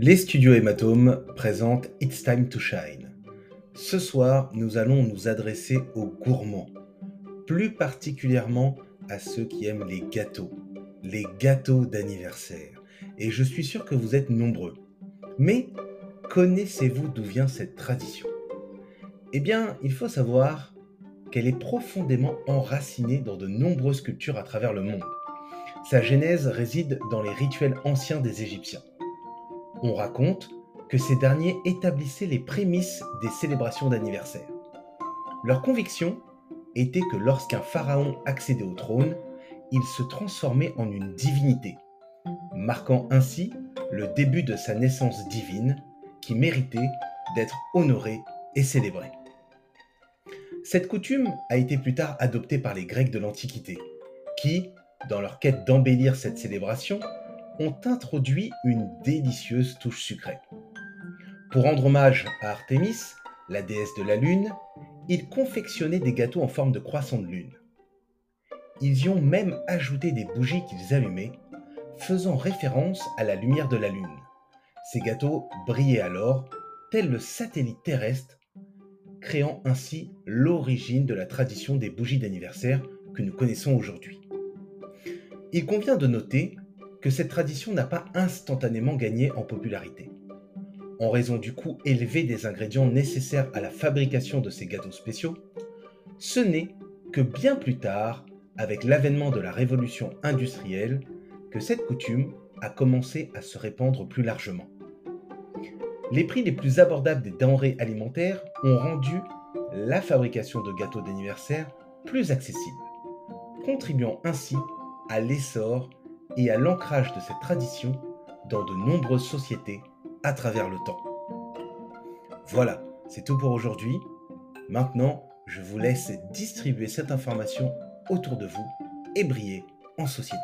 Les studios Hématome présentent It's Time to Shine. Ce soir, nous allons nous adresser aux gourmands, plus particulièrement à ceux qui aiment les gâteaux, les gâteaux d'anniversaire. Et je suis sûr que vous êtes nombreux. Mais connaissez-vous d'où vient cette tradition? Eh bien, il faut savoir qu'elle est profondément enracinée dans de nombreuses cultures à travers le monde. Sa genèse réside dans les rituels anciens des Égyptiens. On raconte que ces derniers établissaient les prémices des célébrations d'anniversaire. Leur conviction était que lorsqu'un pharaon accédait au trône, il se transformait en une divinité, marquant ainsi le début de sa naissance divine qui méritait d'être honorée et célébrée. Cette coutume a été plus tard adoptée par les Grecs de l'Antiquité, qui, dans leur quête d'embellir cette célébration, ont introduit une délicieuse touche sucrée. Pour rendre hommage à Artémis, la déesse de la Lune, ils confectionnaient des gâteaux en forme de croissant de lune. Ils y ont même ajouté des bougies qu'ils allumaient, faisant référence à la lumière de la Lune. Ces gâteaux brillaient alors, tel le satellite terrestre, créant ainsi l'origine de la tradition des bougies d'anniversaire que nous connaissons aujourd'hui. Il convient de noter que cette tradition n'a pas instantanément gagné en popularité. En raison du coût élevé des ingrédients nécessaires à la fabrication de ces gâteaux spéciaux, ce n'est que bien plus tard, avec l'avènement de la révolution industrielle, que cette coutume a commencé à se répandre plus largement. Les prix les plus abordables des denrées alimentaires ont rendu la fabrication de gâteaux d'anniversaire plus accessible, contribuant ainsi à l'essor et à l'ancrage de cette tradition dans de nombreuses sociétés à travers le temps. Voilà, c'est tout pour aujourd'hui. Maintenant, je vous laisse distribuer cette information autour de vous et briller en société.